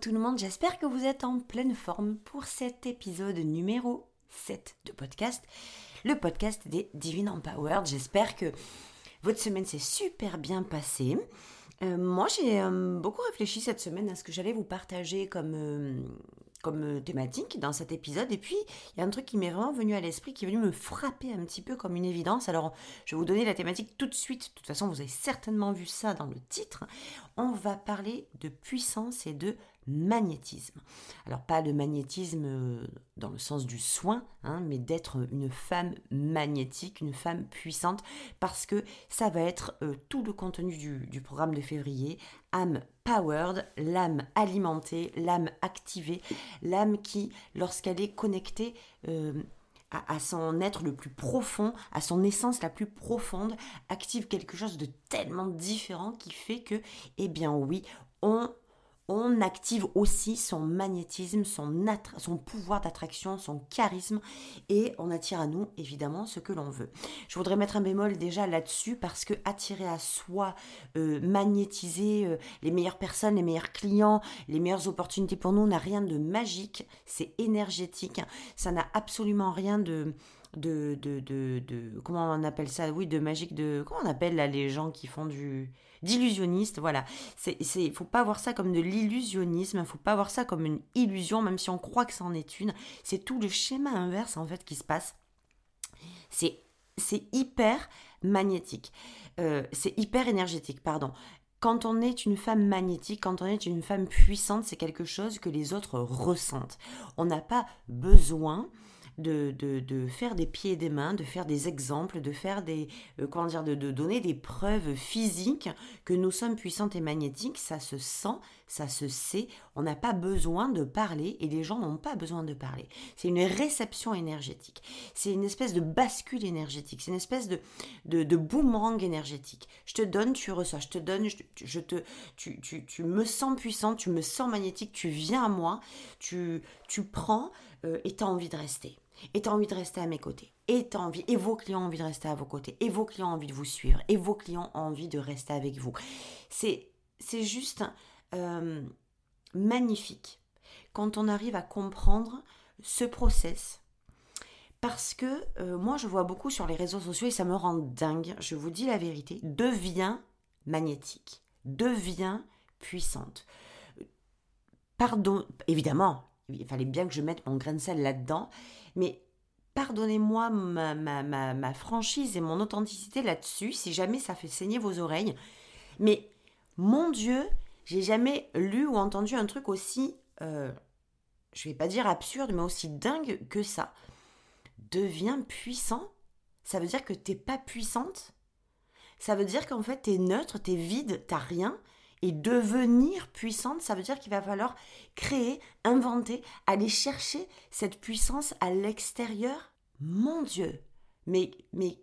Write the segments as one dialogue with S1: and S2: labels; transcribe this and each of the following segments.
S1: Tout le monde, j'espère que vous êtes en pleine forme pour cet épisode numéro 7 de podcast, le podcast des Divine Empowered. J'espère que votre semaine s'est super bien passée. Euh, moi, j'ai euh, beaucoup réfléchi cette semaine à ce que j'allais vous partager comme, euh, comme thématique dans cet épisode. Et puis, il y a un truc qui m'est vraiment venu à l'esprit, qui est venu me frapper un petit peu comme une évidence. Alors, je vais vous donner la thématique tout de suite. De toute façon, vous avez certainement vu ça dans le titre. On va parler de puissance et de magnétisme. Alors pas de magnétisme euh, dans le sens du soin, hein, mais d'être une femme magnétique, une femme puissante, parce que ça va être euh, tout le contenu du, programme de février, âme powered, l'âme alimentée, l'âme activée, l'âme qui, lorsqu'elle est connectée, euh, à, son être le plus profond, à son essence la plus profonde, active quelque chose de tellement différent qui fait que, eh bien oui, on on active aussi son magnétisme, son, pouvoir d'attraction, son charisme et on attire à nous évidemment ce que l'on veut. Je voudrais mettre un bémol déjà là-dessus parce que attirer à soi, euh, magnétiser euh, les meilleures personnes, les meilleurs clients, les meilleures opportunités pour nous n'a rien de magique, c'est énergétique, ça n'a absolument rien de de, de, de, comment on appelle ça? Oui de magique de comment on appelle là les gens qui font du d'illusionniste voilà. Il faut pas voir ça comme de l'illusionnisme il faut pas voir ça comme une illusion même si on croit que c'en est une. C'est tout le schéma inverse en fait qui se passe. C'est c'est hyper magnétique. Euh, c'est hyper énergétique pardon. Quand on est une femme magnétique, quand on est une femme puissante, c'est quelque chose que les autres ressentent. On n'a pas besoin de, de, faire des pieds et des mains, de faire des exemples, de faire des, euh, dire, de, donner des preuves physiques que nous sommes puissantes et magnétiques. Ça se sent, ça se sait. On n'a pas besoin de parler et les gens n'ont pas besoin de parler. C'est une réception énergétique. C'est une espèce de bascule énergétique. C'est une espèce de, de, boomerang énergétique. Je te donne, tu reçois. Je te donne, je, te, tu, tu, tu, me sens puissante, tu me sens magnétique, tu viens à moi, tu, tu prends euh, et tu as envie de rester et tu as envie de rester à mes côtés, et, envie, et vos clients ont envie de rester à vos côtés, et vos clients ont envie de vous suivre, et vos clients ont envie de rester avec vous. C'est, c'est juste euh, magnifique quand on arrive à comprendre ce process. Parce que euh, moi, je vois beaucoup sur les réseaux sociaux et ça me rend dingue. Je vous dis la vérité. Deviens magnétique. Deviens puissante. Pardon, évidemment, il fallait bien que je mette mon grain de sel là-dedans. Mais pardonnez-moi ma, ma, franchise et mon authenticité là-dessus, si jamais ça fait saigner vos oreilles. Mais mon Dieu, j'ai jamais lu ou entendu un truc aussi, euh, je vais pas dire absurde, mais aussi dingue que ça. Deviens puissant. Ça veut dire que t'es pas puissante. Ça veut dire qu'en fait t'es neutre, t'es vide, t'as rien. Et devenir puissante, ça veut dire qu'il va falloir créer, inventer, aller chercher cette puissance à l'extérieur. Mon Dieu, mais mais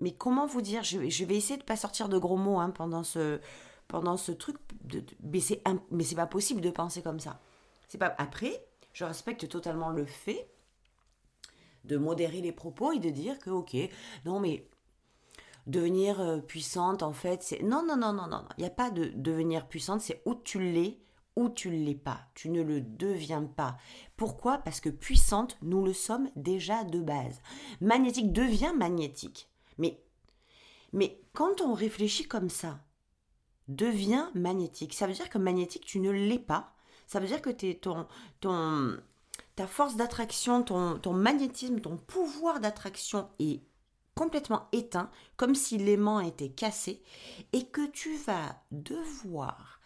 S1: mais comment vous dire? Je, vais essayer de pas sortir de gros mots hein, pendant ce pendant ce truc. De, mais c'est mais c'est pas possible de penser comme ça. C'est pas après. Je respecte totalement le fait de modérer les propos et de dire que ok non mais devenir euh, puissante, en fait, c'est... Non, non, non, non, non, il n'y a pas de devenir puissante, c'est où tu l'es ou tu ne l'es pas. Tu ne le deviens pas. Pourquoi? Parce que puissante, nous le sommes déjà de base. Magnétique devient magnétique. Mais, mais quand on réfléchit comme ça, devient magnétique. Ça veut dire que magnétique, tu ne l'es pas. Ça veut dire que ton, ton, ta force d'attraction, ton, ton magnétisme, ton pouvoir d'attraction est complètement éteint, comme si l'aimant était cassé, et que tu vas devoir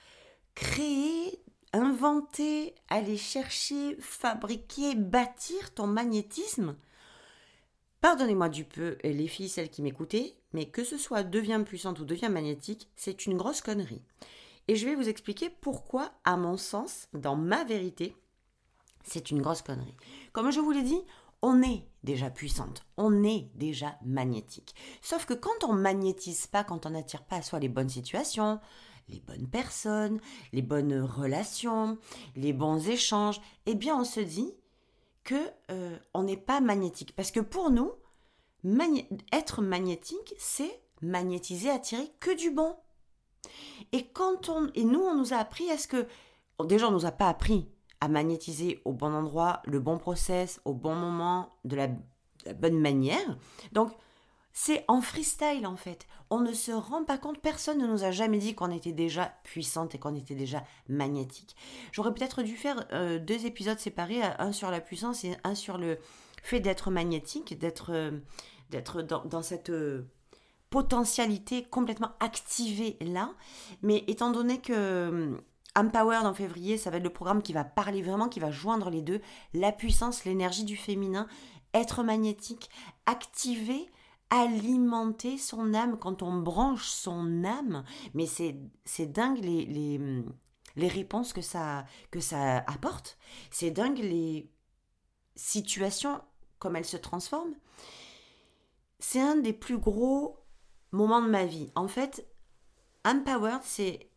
S1: créer, inventer, aller chercher, fabriquer, bâtir ton magnétisme. Pardonnez-moi du peu, les filles, celles qui m'écoutaient, mais que ce soit devient puissante ou devient magnétique, c'est une grosse connerie. Et je vais vous expliquer pourquoi, à mon sens, dans ma vérité, c'est une grosse connerie. Comme je vous l'ai dit, on est déjà puissante, on est déjà magnétique. Sauf que quand on magnétise pas, quand on n'attire pas à soi les bonnes situations, les bonnes personnes, les bonnes relations, les bons échanges, eh bien on se dit que euh, on n'est pas magnétique. Parce que pour nous, être magnétique, c'est magnétiser, attirer que du bon. Et quand on et nous on nous a appris à ce que déjà on nous a pas appris à magnétiser au bon endroit, le bon process, au bon moment, de la, bonne manière. Donc, c'est en freestyle en fait. On ne se rend pas compte, personne ne nous a jamais dit qu'on était déjà puissante et qu'on était déjà magnétique. J'aurais peut-être dû faire euh, deux épisodes séparés, un sur la puissance et un sur le fait d'être magnétique, d'être euh, d'être dans, cette euh, potentialité complètement activée là. Mais étant donné que Empowered en février, ça va être le programme qui va parler vraiment, qui va joindre les deux, la puissance, l'énergie du féminin, être magnétique, activer, alimenter son âme quand on branche son âme. Mais c'est, dingue les, les, les, réponses que ça, que ça apporte. C'est dingue les situations, comme elles se transforment. C'est un des plus gros moments de ma vie. En fait, Empowered, c'est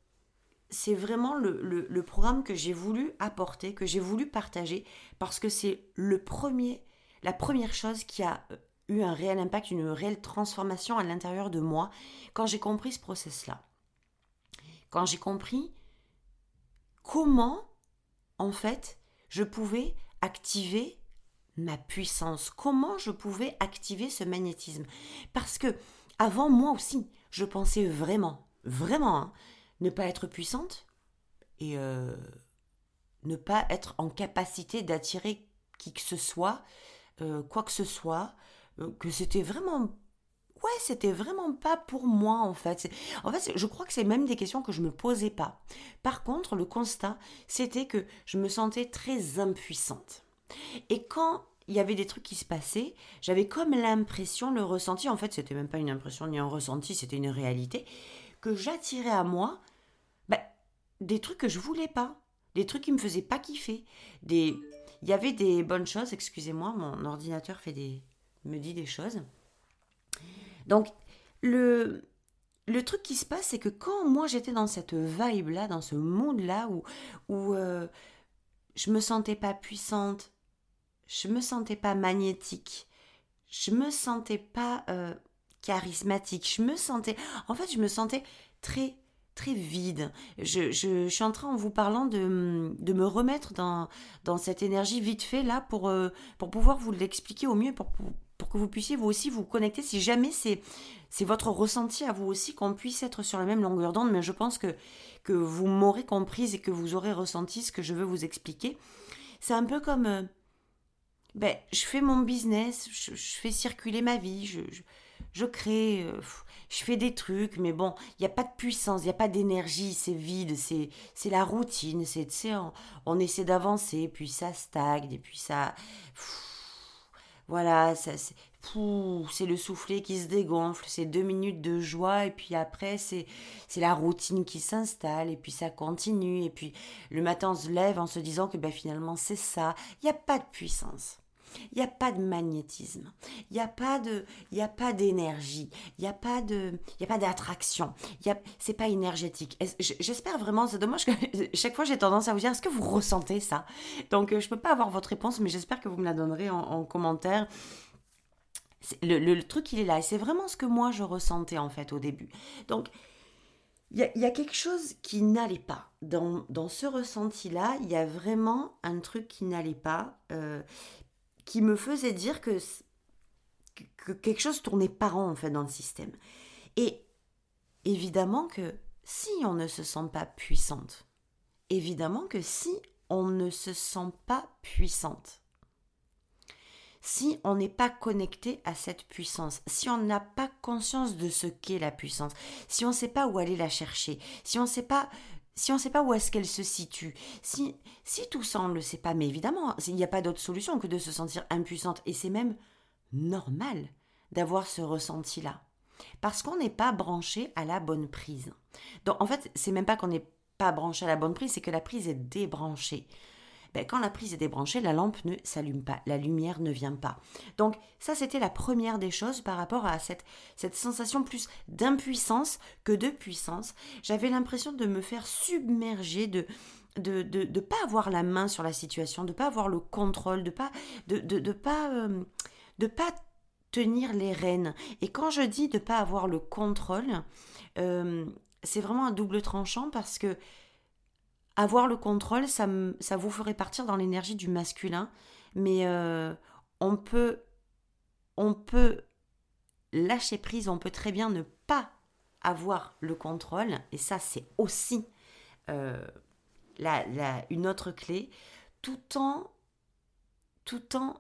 S1: c'est vraiment le, programme que j'ai voulu apporter, que j'ai voulu partager, parce que c'est le premier, la première chose qui a euh, eu un réel impact, une réelle transformation à l'intérieur de moi quand j'ai compris ce process-là. Quand j'ai compris comment, en fait, je pouvais activer ma puissance, comment je pouvais activer ce magnétisme? Parce que avant moi aussi, je pensais vraiment, vraiment, hein, ne pas être puissante et euh, ne pas être en capacité d'attirer qui que ce soit, euh, quoi que ce soit, euh, que c'était vraiment ouais, c'était vraiment pas pour moi en fait. En fait, je crois que c'est même des questions que je me posais pas. Par contre, le constat, c'était que je me sentais très impuissante. Et quand il y avait des trucs qui se passaient, j'avais comme l'impression, le ressenti, en fait, c'était même pas une impression ni un ressenti, c'était une réalité, que j'attirais à moi des trucs que je voulais pas, des trucs qui me faisaient pas kiffer, des il y avait des bonnes choses, excusez-moi, mon ordinateur fait des me dit des choses. Donc le le truc qui se passe, c'est que quand moi j'étais dans cette vibe là, dans ce monde là où où euh, je me sentais pas puissante, je me sentais pas magnétique, je me sentais pas euh, charismatique, je me sentais, en fait, je me sentais très très vide. Je, je, suis en train, en vous parlant, de, de me remettre dans, dans cette énergie vite fait, là, pour, euh, pour pouvoir vous l'expliquer au mieux, pour, pour, que vous puissiez vous aussi vous connecter, si jamais c'est, c'est votre ressenti à vous aussi, qu'on puisse être sur la même longueur d'onde, mais je pense que, que vous m'aurez comprise et que vous aurez ressenti ce que je veux vous expliquer. C'est un peu comme... Euh, ben, je fais mon business, je, fais circuler ma vie, je, je, crée... Euh, je fais des trucs, mais bon, il n'y a pas de puissance, il n'y a pas d'énergie, c'est vide, c'est, c'est la routine, c'est, sais, on, essaie d'avancer, puis ça stagne, et puis ça... voilà, ça, c'est, le soufflet qui se dégonfle, c'est deux minutes de joie, et puis après, c'est, la routine qui s'installe, et puis ça continue, et puis le matin, on se lève en se disant que ben, finalement, c'est ça. Il n'y a pas de puissance. Il n'y a pas de magnétisme, il n'y a pas d'énergie, il n'y a pas a pas d'attraction, il c'est pas énergétique. J'espère vraiment, c'est dommage que chaque fois j'ai tendance à vous dire, est-ce que vous ressentez ça? Donc euh, je peux pas avoir votre réponse, mais j'espère que vous me la donnerez en, commentaire. Le, truc il est là et c'est vraiment ce que moi je ressentais en fait au début. Donc il y, a, quelque chose qui n'allait pas. Dans, dans ce ressenti-là, il y a vraiment un truc qui n'allait pas. Euh, qui me faisait dire que, que quelque chose tournait pas rond en fait dans le système. Et évidemment que si on ne se sent pas puissante, évidemment que si on ne se sent pas puissante, si on n'est pas connecté à cette puissance, si on n'a pas conscience de ce qu'est la puissance, si on ne sait pas où aller la chercher, si on ne sait pas si on ne sait pas où est-ce qu'elle se situe, si, si tout ça on ne le sait pas, mais évidemment, il n'y a pas d'autre solution que de se sentir impuissante, et c'est même normal d'avoir ce ressenti-là. Parce qu'on n'est pas branché à la bonne prise. Donc en fait, c'est même pas qu'on n'est pas branché à la bonne prise, c'est que la prise est débranchée. Ben, quand la prise est débranchée, la lampe ne s'allume pas, la lumière ne vient pas. Donc ça, c'était la première des choses par rapport à cette, cette sensation plus d'impuissance que de puissance. J'avais l'impression de me faire submerger, de de ne de, pas avoir la main sur la situation, de pas avoir le contrôle, de pas de, de, pas euh, de pas tenir les rênes. Et quand je dis de pas avoir le contrôle, euh, c'est vraiment un double tranchant parce que avoir le contrôle, ça, vous ferait partir dans l'énergie du masculin, mais euh, on peut on peut lâcher prise, on peut très bien ne pas avoir le contrôle, et ça c'est aussi une autre clé, tout en, tout en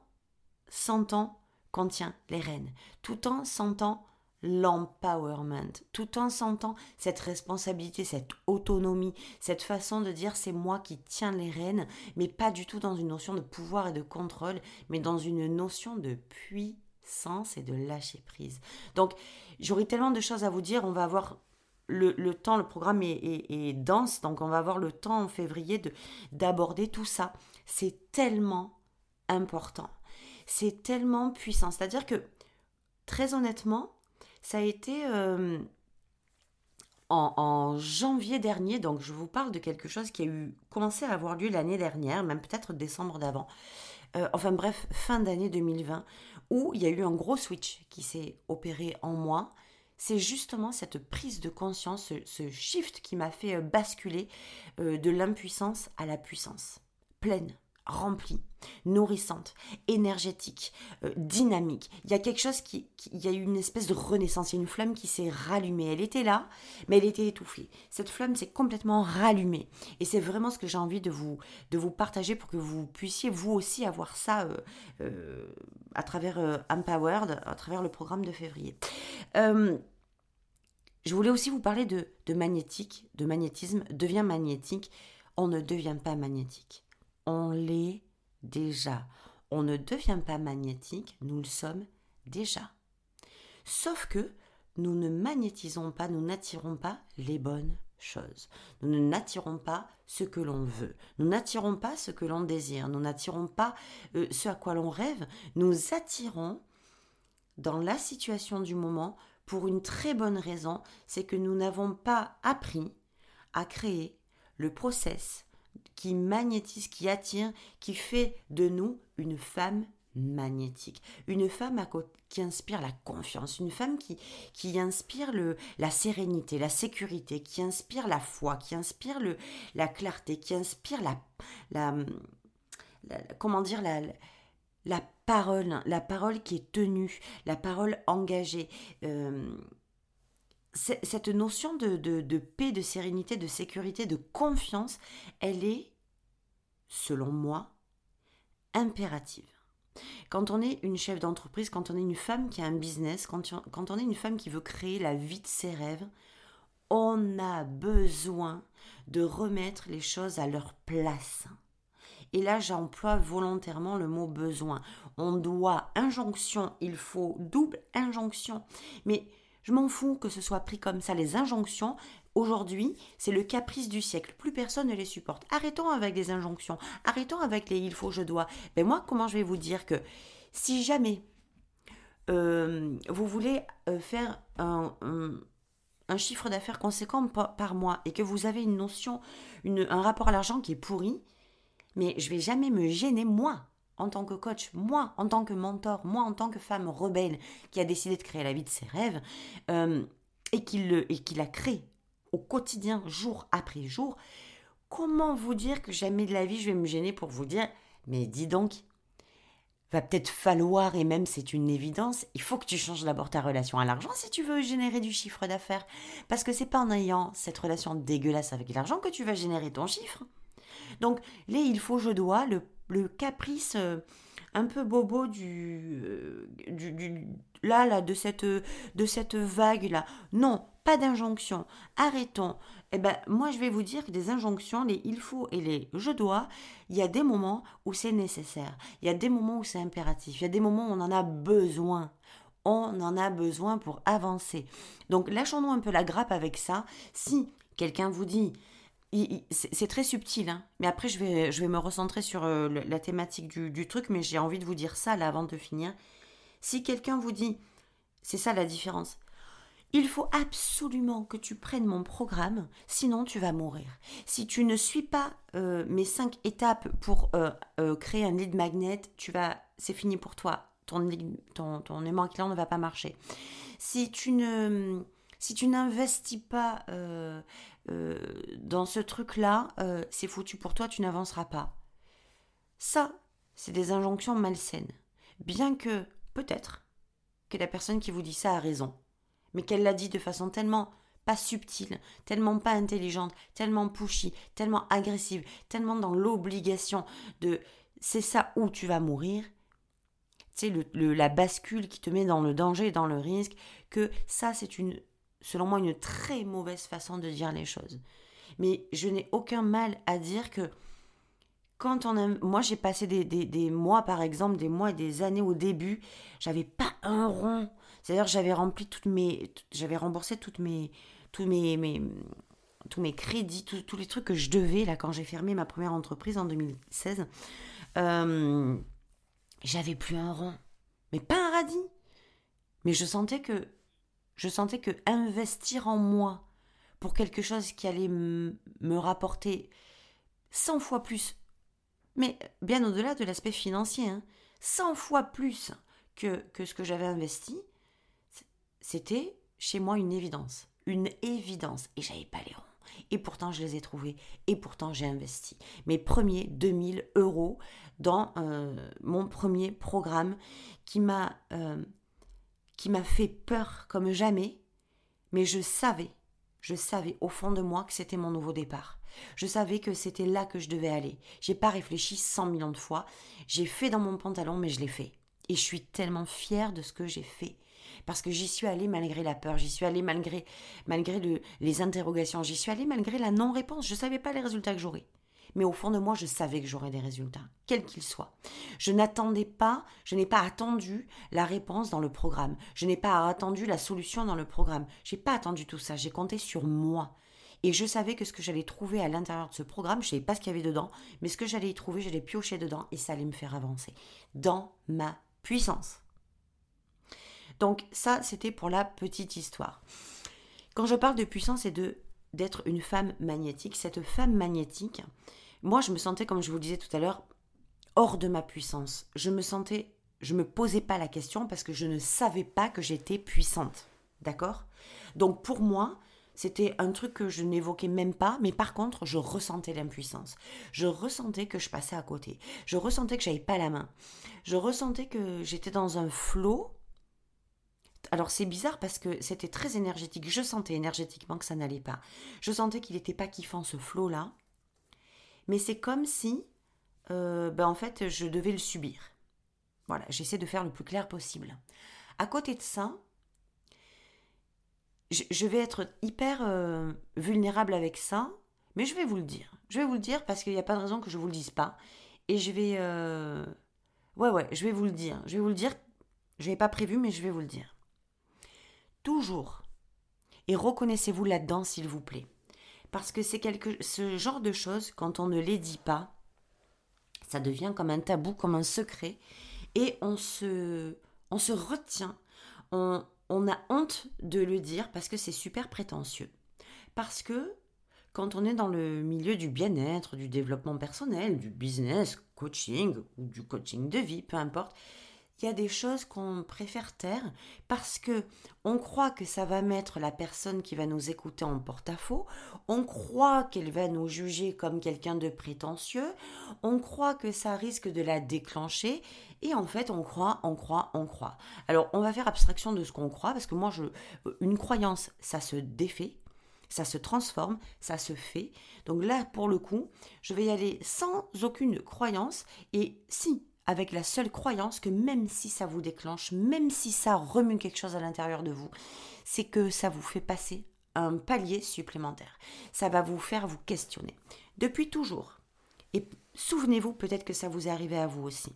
S1: sentant qu'on tient les rênes, tout en sentant l'empowerment, tout en sentant cette responsabilité, cette autonomie, cette façon de dire c'est moi qui tiens les rênes, mais pas du tout dans une notion de pouvoir et de contrôle, mais dans une notion de puissance et de lâcher prise. Donc j'aurais tellement de choses à vous dire, on va avoir le, temps, le programme est, dense, donc on va avoir le temps en février de d'aborder tout ça. C'est tellement important. C'est tellement puissant. C'est-à-dire que, très honnêtement, ça a été euh, en, janvier dernier, donc je vous parle de quelque chose qui a eu commencé à avoir lieu l'année dernière, même peut-être décembre d'avant. Euh, enfin bref, fin d'année 2020, où il y a eu un gros switch qui s'est opéré en moi c'est justement cette prise de conscience, ce, shift qui m'a fait euh, basculer de l'impuissance à la puissance, pleine, remplie, nourrissante, énergétique, euh, dynamique. Il y a quelque chose qui, il y a eu une espèce de renaissance, il une flamme qui s'est rallumée. Elle était là, mais elle était étouffée. Cette flamme s'est complètement rallumée. Et c'est vraiment ce que j'ai envie de vous, partager pour que vous puissiez vous aussi avoir ça à travers Empowered, à travers le programme de février. Je voulais aussi vous parler de, de magnétique, de magnétisme. Devient magnétique. On ne devient pas magnétique. On l'est déjà. On ne devient pas magnétique, nous le sommes déjà. Sauf que nous ne magnétisons pas, nous n'attirons pas les bonnes choses. Nous n'attirons pas ce que l'on veut. Nous n'attirons pas ce que l'on désire. Nous n'attirons pas euh, ce à quoi l'on rêve. Nous attirons dans la situation du moment pour une très bonne raison, c'est que nous n'avons pas appris à créer le process qui magnétise, qui attire, qui fait de nous une femme magnétique, une femme qui inspire la confiance, une femme qui, qui inspire le, la sérénité, la sécurité, qui inspire la foi, qui inspire le, la clarté, qui inspire la, la, comment dire la, la parole, la parole qui est tenue, la parole engagée. Euh, cette notion de, de, paix, de sérénité, de sécurité, de confiance, elle est, selon moi, impérative. Quand on est une chef d'entreprise, quand on est une femme qui a un business, quand quand on est une femme qui veut créer la vie de ses rêves, on a besoin de remettre les choses à leur place. Et là, j'emploie volontairement le mot besoin. On doit, injonction, il faut double injonction. Mais je m'en fous que ce soit pris comme ça. Les injonctions, aujourd'hui, c'est le caprice du siècle. Plus personne ne les supporte. Arrêtons avec les injonctions. Arrêtons avec les il faut, je dois. Mais moi, comment je vais vous dire que si jamais euh, vous voulez euh, faire un, chiffre d'affaires conséquent par, mois et que vous avez une notion, un rapport à l'argent qui est pourri, mais je vais jamais me gêner, moi, en tant que coach, moi, en tant que mentor, moi, en tant que femme rebelle qui a décidé de créer la vie de ses rêves euh, et qui la crée au quotidien, jour après jour. Comment vous dire que jamais de la vie je vais me gêner pour vous dire, mais dis donc, va peut-être falloir, et même c'est une évidence, il faut que tu changes d'abord ta relation à l'argent si tu veux générer du chiffre d'affaires. Parce que c'est pas en ayant cette relation dégueulasse avec l'argent que tu vas générer ton chiffre. Donc, les il faut, je dois, le, caprice euh, un peu bobo du, euh, du, là, là, de cette, de cette vague-là. Non, pas d'injonction. Arrêtons. Eh ben, moi, je vais vous dire que des injonctions, les il faut et les je dois, il y a des moments où c'est nécessaire. Il y a des moments où c'est impératif. Il y a des moments où on en a besoin. On en a besoin pour avancer. Donc, lâchons-nous un peu la grappe avec ça. Si quelqu'un vous dit, c'est très subtil, hein. mais après je vais, je vais me recentrer sur euh, la thématique du, truc, mais j'ai envie de vous dire ça là avant de finir. Si quelqu'un vous dit, c'est ça la différence, il faut absolument que tu prennes mon programme, sinon tu vas mourir. Si tu ne suis pas euh, mes cinq étapes pour euh, créer un lead magnet, tu vas, c'est fini pour toi. Ton, ton, ton aimant ne va pas marcher. Si tu ne, si tu n'investis pas dans ce truc-là, c'est foutu pour toi, tu n'avanceras pas. Ça, c'est des injonctions malsaines. Bien que, peut-être, que la personne qui vous dit ça a raison mais qu'elle l'a dit de façon tellement pas subtile, tellement pas intelligente, tellement pushy, tellement agressive, tellement dans l'obligation de c'est ça où tu vas mourir, c'est le, la bascule qui te met dans le danger, dans le risque, que ça c'est une, selon moi, une très mauvaise façon de dire les choses. Mais je n'ai aucun mal à dire que quand on a, moi j'ai passé des, des, mois par exemple, des mois et des années au début, j'avais pas un rond c'est-à-dire j'avais rempli toutes mes, j'avais remboursé toutes mes, tous mes, mes tous mes crédits, tous, les trucs que je devais là quand j'ai fermé ma première entreprise en 2016. Euh, j'avais plus un rond, mais pas un radis. Mais je sentais que, je sentais que investir en moi pour quelque chose qui allait me rapporter 100 fois plus, mais bien au-delà de l'aspect financier, hein, 100 fois plus que, ce que j'avais investi, c'était chez moi une évidence. Une évidence. Et j'avais pas les ronds. Et pourtant, je les ai trouvés. Et pourtant, j'ai investi mes premiers 2000 euros dans euh, mon premier programme qui m'a euh, qui m'a fait peur comme jamais. Mais je savais, je savais au fond de moi que c'était mon nouveau départ. Je savais que c'était là que je devais aller. J'ai pas réfléchi 100 millions de fois. J'ai fait dans mon pantalon, mais je l'ai fait. Et je suis tellement fière de ce que j'ai fait parce que j'y suis allée malgré la peur, j'y suis allée malgré, malgré les interrogations, j'y suis allée malgré la non-réponse. Je ne savais pas les résultats que j'aurais. Mais au fond de moi, je savais que j'aurais des résultats, quels qu'ils soient. Je n'attendais pas, je n'ai pas attendu la réponse dans le programme. Je n'ai pas attendu la solution dans le programme. Je n'ai pas attendu tout ça. J'ai compté sur moi. Et je savais que ce que j'allais trouver à l'intérieur de ce programme, je ne savais pas ce qu'il y avait dedans, mais ce que j'allais y trouver, j'allais piocher dedans et ça allait me faire avancer dans ma puissance. Donc ça, c'était pour la petite histoire. Quand je parle de puissance et de d'être une femme magnétique, cette femme magnétique, moi je me sentais, comme je vous le disais tout à l'heure, hors de ma puissance. Je me sentais, je me posais pas la question parce que je ne savais pas que j'étais puissante. D'accord? Donc pour moi, c'était un truc que je n'évoquais même pas, mais par contre, je ressentais l'impuissance. Je ressentais que je passais à côté. Je ressentais que j'avais pas la main. Je ressentais que j'étais dans un flot alors c'est bizarre parce que c'était très énergétique. Je sentais énergétiquement que ça n'allait pas. Je sentais qu'il n'était pas kiffant ce flot-là. Mais c'est comme si, euh, ben en fait, je devais le subir. Voilà, j'essaie de faire le plus clair possible. À côté de ça, je, vais être hyper euh, vulnérable avec ça, mais je vais vous le dire. Je vais vous le dire parce qu'il n'y a pas de raison que je ne vous le dise pas. Et je vais... Euh, ouais, ouais, je vais vous le dire. Je vais vous le dire. Je n'avais pas prévu, mais je vais vous le dire. Toujours. Et reconnaissez-vous là-dedans, s'il vous plaît. Parce que c'est quelque, ce genre de choses, quand on ne les dit pas, ça devient comme un tabou, comme un secret, et on se, on se retient, on, on a honte de le dire parce que c'est super prétentieux. Parce que quand on est dans le milieu du bien-être, du développement personnel, du business, coaching ou du coaching de vie, peu importe, il y a des choses qu'on préfère taire parce que on croit que ça va mettre la personne qui va nous écouter en porte-à-faux, on croit qu'elle va nous juger comme quelqu'un de prétentieux, on croit que ça risque de la déclencher et en fait on croit, on croit, on croit. Alors on va faire abstraction de ce qu'on croit parce que moi je une croyance ça se défait ça se transforme, ça se fait. Donc là, pour le coup, je vais y aller sans aucune croyance. Et si avec la seule croyance que même si ça vous déclenche, même si ça remue quelque chose à l'intérieur de vous, c'est que ça vous fait passer un palier supplémentaire. Ça va vous faire vous questionner. Depuis toujours. Et souvenez-vous, peut-être que ça vous est arrivé à vous aussi.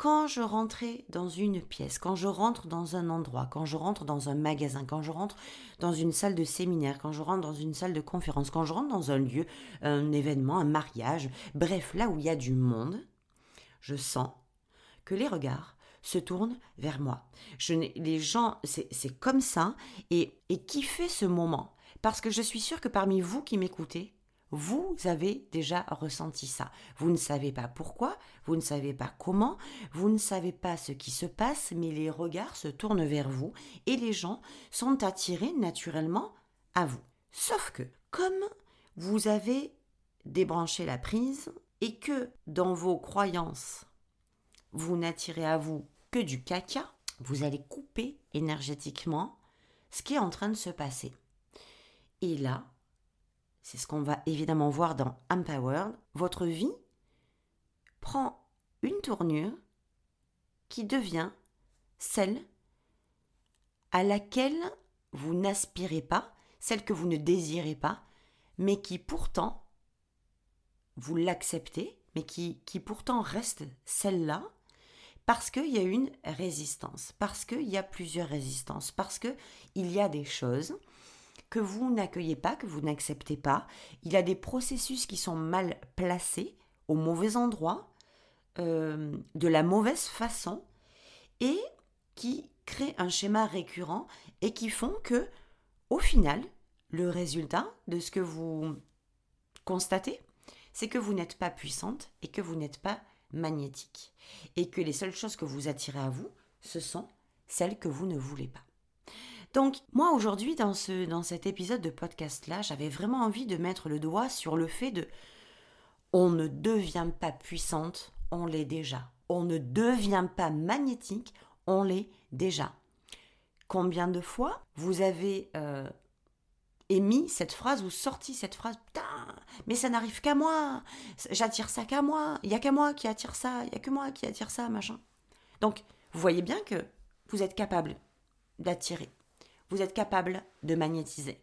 S1: quand je rentrais dans une pièce, quand je rentre dans un endroit, quand je rentre dans un magasin, quand je rentre dans une salle de séminaire, quand je rentre dans une salle de conférence, quand je rentre dans un lieu, un événement, un mariage, bref, là où il y a du monde, je sens que les regards se tournent vers moi. Je les gens, c'est comme ça. Et, et qui fait ce moment? Parce que je suis sûre que parmi vous qui m'écoutez, vous avez déjà ressenti ça. Vous ne savez pas pourquoi, vous ne savez pas comment, vous ne savez pas ce qui se passe, mais les regards se tournent vers vous et les gens sont attirés naturellement à vous. Sauf que, comme vous avez débranché la prise et que dans vos croyances, vous n'attirez à vous que du caca, vous allez couper énergétiquement ce qui est en train de se passer. Et là, c'est ce qu'on va évidemment voir dans Empowered, votre vie prend une tournure qui devient celle à laquelle vous n'aspirez pas, celle que vous ne désirez pas, mais qui pourtant, vous l'acceptez, mais qui, pourtant reste celle-là, parce qu'il y a une résistance, parce qu'il y a plusieurs résistances, parce qu'il y a des choses que vous n'accueillez pas, que vous n'acceptez pas. Il y a des processus qui sont mal placés, au mauvais endroit, euh, de la mauvaise façon, et qui créent un schéma récurrent et qui font que, au final, le résultat de ce que vous constatez, c'est que vous n'êtes pas puissante et que vous n'êtes pas magnétique. Et que les seules choses que vous attirez à vous, ce sont celles que vous ne voulez pas. Donc moi aujourd'hui dans, ce, dans cet épisode de podcast-là, j'avais vraiment envie de mettre le doigt sur le fait de on ne devient pas puissante, on l'est déjà. On ne devient pas magnétique, on l'est déjà. Combien de fois vous avez euh, émis cette phrase ou sorti cette phrase Putain, mais ça n'arrive qu'à moi, j'attire ça qu'à moi, il n'y a qu'à moi qui attire ça, il n'y a que moi qui attire ça, machin. Donc, vous voyez bien que vous êtes capable d'attirer vous êtes capable de magnétiser.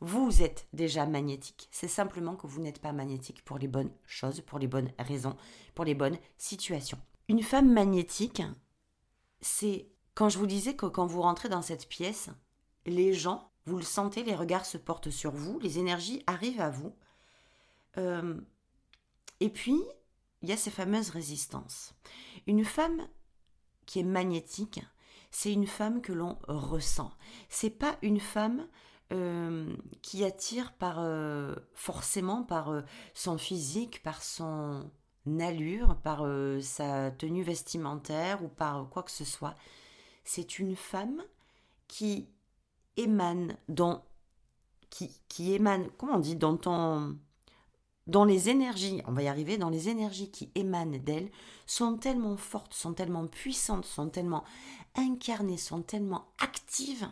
S1: Vous êtes déjà magnétique. C'est simplement que vous n'êtes pas magnétique pour les bonnes choses, pour les bonnes raisons, pour les bonnes situations. Une femme magnétique, c'est quand je vous disais que quand vous rentrez dans cette pièce, les gens, vous le sentez, les regards se portent sur vous, les énergies arrivent à vous. Euh, et puis, il y a ces fameuses résistances. Une femme qui est magnétique, c'est une femme que l'on ressent. C'est pas une femme euh, qui attire par euh, forcément par son physique, par son allure, par sa tenue vestimentaire ou par quoi que ce soit. C'est une femme qui émane dans qui, qui émane, comment on dit, dans ton dans les énergies, on va y arriver, dans les énergies qui émanent d'elle, sont tellement fortes, sont tellement puissantes, sont tellement incarnées, sont tellement actives,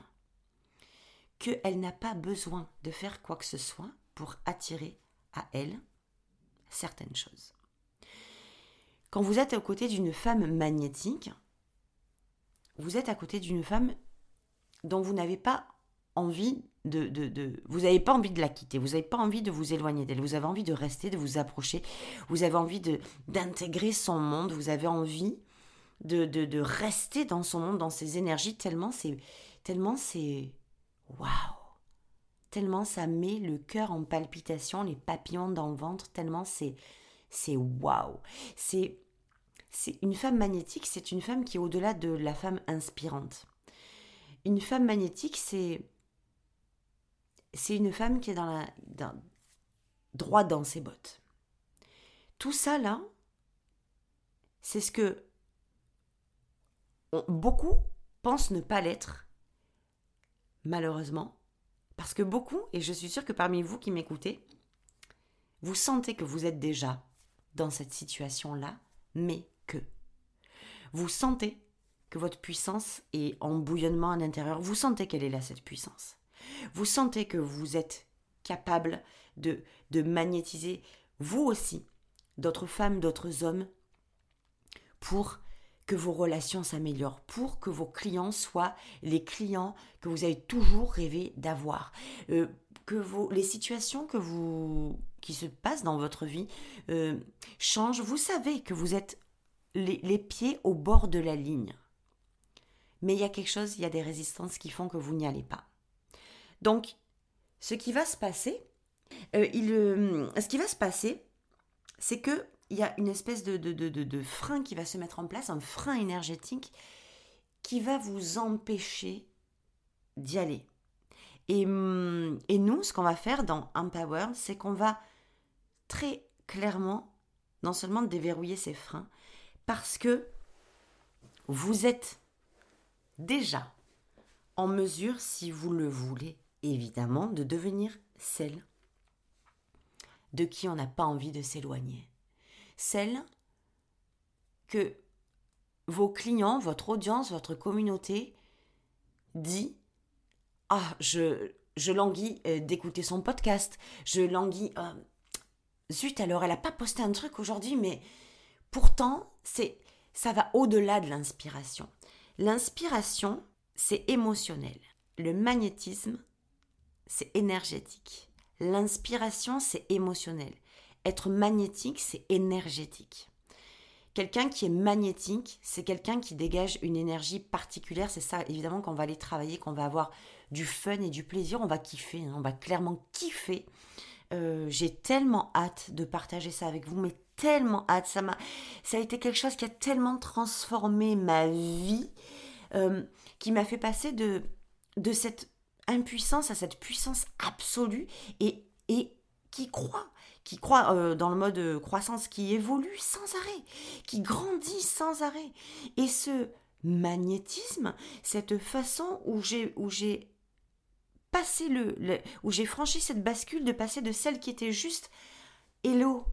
S1: qu'elle n'a pas besoin de faire quoi que ce soit pour attirer à elle certaines choses. Quand vous êtes à côté d'une femme magnétique, vous êtes à côté d'une femme dont vous n'avez pas envie de, de, vous n'avez pas envie de la quitter, vous n'avez pas envie de vous éloigner d'elle, vous avez envie de rester, de vous approcher, vous avez envie de d'intégrer son monde, vous avez envie de, de, rester dans son monde, dans ses énergies, tellement c'est tellement c'est waouh, tellement ça met le cœur en palpitation, les papillons dans le ventre, tellement c'est c'est waouh, c'est c'est une femme magnétique, c'est une femme qui est au-delà de la femme inspirante. Une femme magnétique, c'est c'est une femme qui est dans la, droit dans ses bottes. Tout ça là, c'est ce que beaucoup pensent ne pas l'être, malheureusement, parce que beaucoup, et je suis sûre que parmi vous qui m'écoutez, vous sentez que vous êtes déjà dans cette situation-là, mais que vous sentez que votre puissance est en bouillonnement à l'intérieur, vous sentez qu'elle est là, cette puissance. Vous sentez que vous êtes capable de, de magnétiser vous aussi d'autres femmes, d'autres hommes pour que vos relations s'améliorent, pour que vos clients soient les clients que vous avez toujours rêvé d'avoir, euh, que vos, les situations que vous, qui se passent dans votre vie euh, changent. Vous savez que vous êtes les, pieds au bord de la ligne. Mais il y a quelque chose, il y a des résistances qui font que vous n'y allez pas. Donc, ce qui va se passer, euh, il, euh, ce qui va se passer, c'est que il y a une espèce de, de, de, frein qui va se mettre en place, un frein énergétique qui va vous empêcher d'y aller. Et, hum, et, nous, ce qu'on va faire dans Empower, c'est qu'on va très clairement, non seulement déverrouiller ces freins, parce que vous êtes déjà en mesure, si vous le voulez, évidemment, de devenir celle de qui on n'a pas envie de s'éloigner celle que vos clients, votre audience, votre communauté dit Ah, je, je languis euh, d'écouter son podcast, je languis. Euh, zut, alors elle n'a pas posté un truc aujourd'hui, mais pourtant, c'est ça va au-delà de l'inspiration. L'inspiration, c'est émotionnel. Le magnétisme, c'est énergétique. L'inspiration, c'est émotionnel. Être magnétique, c'est énergétique. Quelqu'un qui est magnétique, c'est quelqu'un qui dégage une énergie particulière. C'est ça, évidemment, qu'on va aller travailler, qu'on va avoir du fun et du plaisir. On va kiffer, hein. on va clairement kiffer. Euh, j'ai tellement hâte de partager ça avec vous, mais tellement hâte. Ça, m'a, ça a été quelque chose qui a tellement transformé ma vie, euh, qui m'a fait passer de, de cette impuissance à cette puissance absolue et, et qui croit qui croit euh, dans le mode croissance, qui évolue sans arrêt, qui grandit sans arrêt. Et ce magnétisme, cette façon j'ai où j'ai passé le, où j'ai franchi cette bascule de passer de celle qui était juste hello,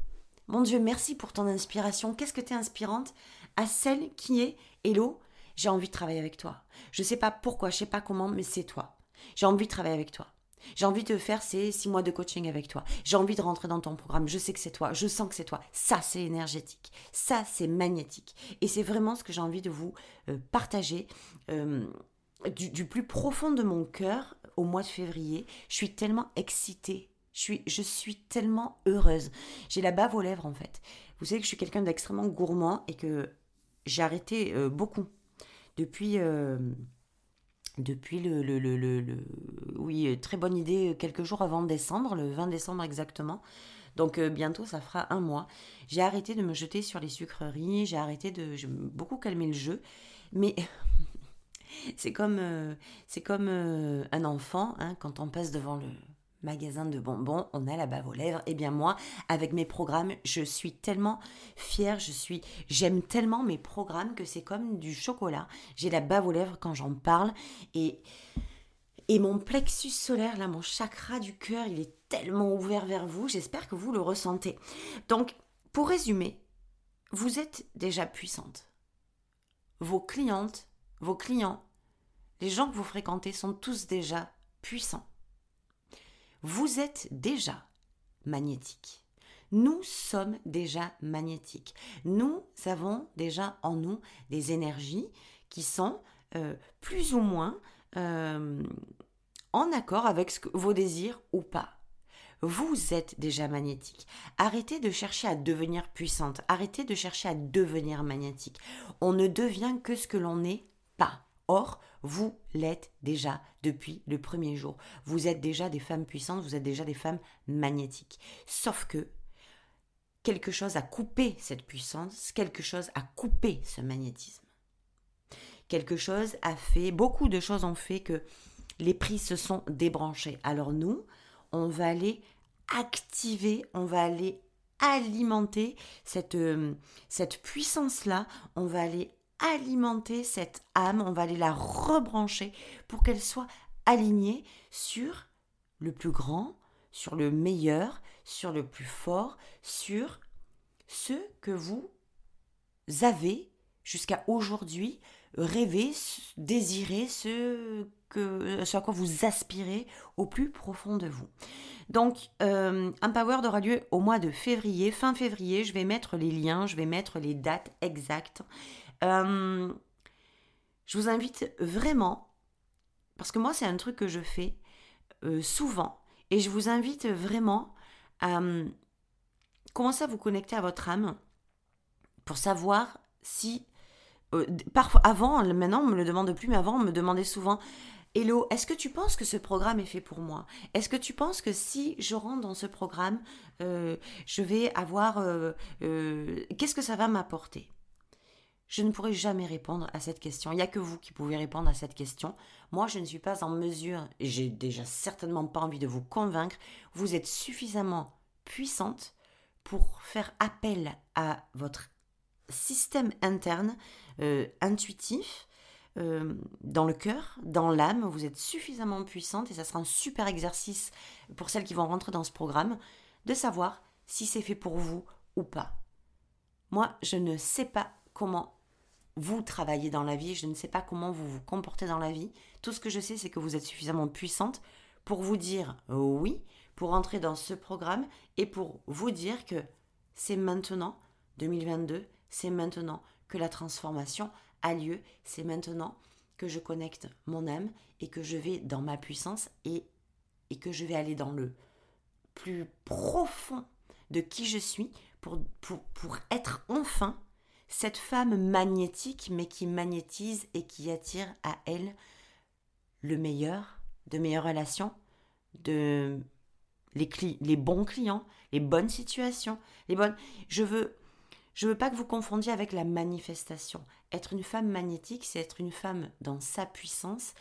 S1: mon Dieu, merci pour ton inspiration. Qu'est-ce que tu es inspirante à celle qui est hello, j'ai envie de travailler avec toi. Je sais pas pourquoi, je sais pas comment, mais c'est toi. J'ai envie de travailler avec toi. J'ai envie de faire ces six mois de coaching avec toi. J'ai envie de rentrer dans ton programme. Je sais que c'est toi. Je sens que c'est toi. Ça, c'est énergétique. Ça, c'est magnétique. Et c'est vraiment ce que j'ai envie de vous euh, partager. Euh, du, plus profond de mon cœur, au mois de février, je suis tellement excitée. Je suis, je suis tellement heureuse. J'ai la bave aux lèvres, en fait. Vous savez que je suis quelqu'un d'extrêmement gourmand et que j'ai arrêté euh, beaucoup depuis depuis le, le, le, le, Oui, euh, très bonne idée, euh, quelques jours avant décembre, le 20 décembre exactement. Donc euh, bientôt, ça fera un mois. J'ai arrêté de me jeter sur les sucreries, j'ai arrêté de... J'ai beaucoup calmé le jeu. Mais c'est comme, c'est comme un enfant, hein, quand on passe devant le, magasin de bonbons, on a la bave aux lèvres. Et eh bien moi, avec mes programmes, je suis tellement fière, je suis, j'aime tellement mes programmes que c'est comme du chocolat. J'ai la bave aux lèvres quand j'en parle et et mon plexus solaire, là, mon chakra du cœur, il est tellement ouvert vers vous. J'espère que vous le ressentez. Donc, pour résumer, vous êtes déjà puissante. Vos clientes, vos clients, les gens que vous fréquentez sont tous déjà puissants vous êtes déjà magnétique. Nous sommes déjà magnétiques. Nous avons déjà en nous des énergies qui sont euh, plus ou moins euh, en accord avec vos désirs ou pas. Vous êtes déjà magnétique. Arrêtez de chercher à devenir puissante. Arrêtez de chercher à devenir magnétique. On ne devient que ce que l'on n'est pas. Or, vous l'êtes déjà depuis le premier jour. Vous êtes déjà des femmes puissantes, vous êtes déjà des femmes magnétiques. Sauf que quelque chose a coupé cette puissance, quelque chose a coupé ce magnétisme. Quelque chose a fait, beaucoup de choses ont fait que les prix se sont débranchés. Alors nous, on va aller activer, on va aller alimenter cette, euh, cette puissance-là, on va aller alimenter cette âme, on va aller la rebrancher pour qu'elle soit alignée sur le plus grand, sur le meilleur, sur le plus fort, sur ce que vous avez jusqu'à aujourd'hui rêvé, désiré, ce, que, à quoi vous aspirez au plus profond de vous. Donc, euh, Empowered aura lieu au mois de février, fin février. Je vais mettre les liens, je vais mettre les dates exactes. Euh, je vous invite vraiment, parce que moi c'est un truc que je fais euh, souvent, et je vous invite vraiment à euh, commencer à vous connecter à votre âme pour savoir si... Parfois, avant, maintenant on me le demande plus, mais avant on me demandait souvent Hello, est-ce que tu penses que ce programme est fait pour moi? Est-ce que tu penses que si je rentre dans ce programme, je vais avoir... Qu'est-ce que ça va m'apporter? Je ne pourrai jamais répondre à cette question. Il n'y a que vous qui pouvez répondre à cette question. Moi, je ne suis pas en mesure, et j'ai déjà certainement pas envie de vous convaincre, vous êtes suffisamment puissante pour faire appel à votre système interne intuitif, euh, dans le cœur, dans l'âme, vous êtes suffisamment puissante et ça sera un super exercice pour celles qui vont rentrer dans ce programme de savoir si c'est fait pour vous ou pas. Moi, je ne sais pas comment vous travaillez dans la vie, je ne sais pas comment vous vous comportez dans la vie. Tout ce que je sais, c'est que vous êtes suffisamment puissante pour vous dire oui, pour entrer dans ce programme et pour vous dire que c'est maintenant, 2022, c'est maintenant que la transformation lieu, c'est maintenant que je connecte mon âme et que je vais dans ma puissance et, et que je vais aller dans le plus profond de qui je suis pour, pour être enfin cette femme magnétique mais qui magnétise et qui attire à elle le meilleur, de meilleures relations, de les, bons clients, les bonnes situations, les bonnes. Je veux je veux pas que vous confondiez avec la manifestation. Être une femme magnétique, c'est être une femme dans sa puissance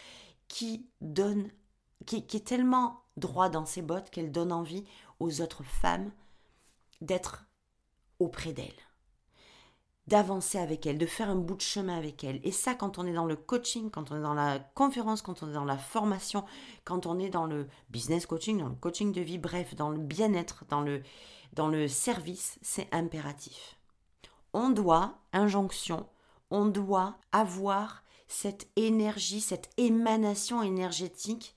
S1: qui donne, qui, est tellement droit dans ses bottes qu'elle donne envie aux autres femmes d'être auprès d'elle, d'avancer avec elle, de faire un bout de chemin avec elle. Et ça, quand on est dans le coaching, quand on est dans la conférence, quand on est dans la formation, quand on est dans le business coaching, dans le coaching de vie, bref, dans le bien-être, dans le, dans le service, c'est impératif on doit, injonction, on doit avoir cette énergie, cette émanation énergétique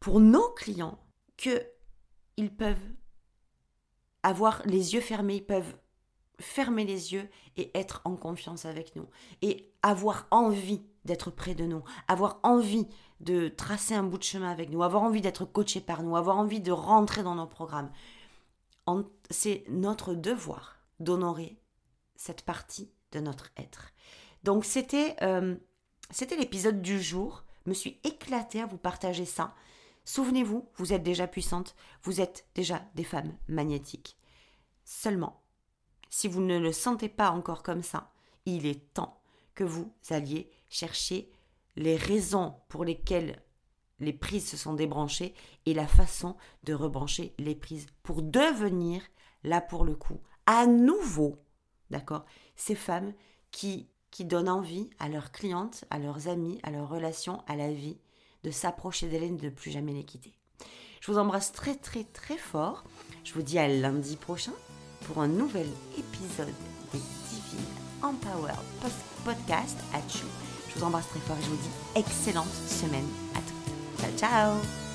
S1: pour nos clients que ils peuvent avoir les yeux fermés, ils peuvent fermer les yeux et être en confiance avec nous et avoir envie d'être près de nous, avoir envie de tracer un bout de chemin avec nous, avoir envie d'être coaché par nous, avoir envie de rentrer dans nos programmes. C'est notre devoir d'honorer cette partie de notre être. Donc c'était euh, c'était l'épisode du jour. Je me suis éclatée à vous partager ça. Souvenez-vous, vous êtes déjà puissante, vous êtes déjà des femmes magnétiques. Seulement, si vous ne le sentez pas encore comme ça, il est temps que vous alliez chercher les raisons pour lesquelles les prises se sont débranchées et la façon de rebrancher les prises pour devenir, là pour le coup, à nouveau D'accord Ces femmes qui, qui donnent envie à leurs clientes, à leurs amis, à leurs relations, à la vie, de s'approcher d'elles et de ne plus jamais les quitter. Je vous embrasse très très très fort. Je vous dis à lundi prochain pour un nouvel épisode des Divine Empower Podcast. À Je vous embrasse très fort et je vous dis excellente semaine à tous. Ciao ciao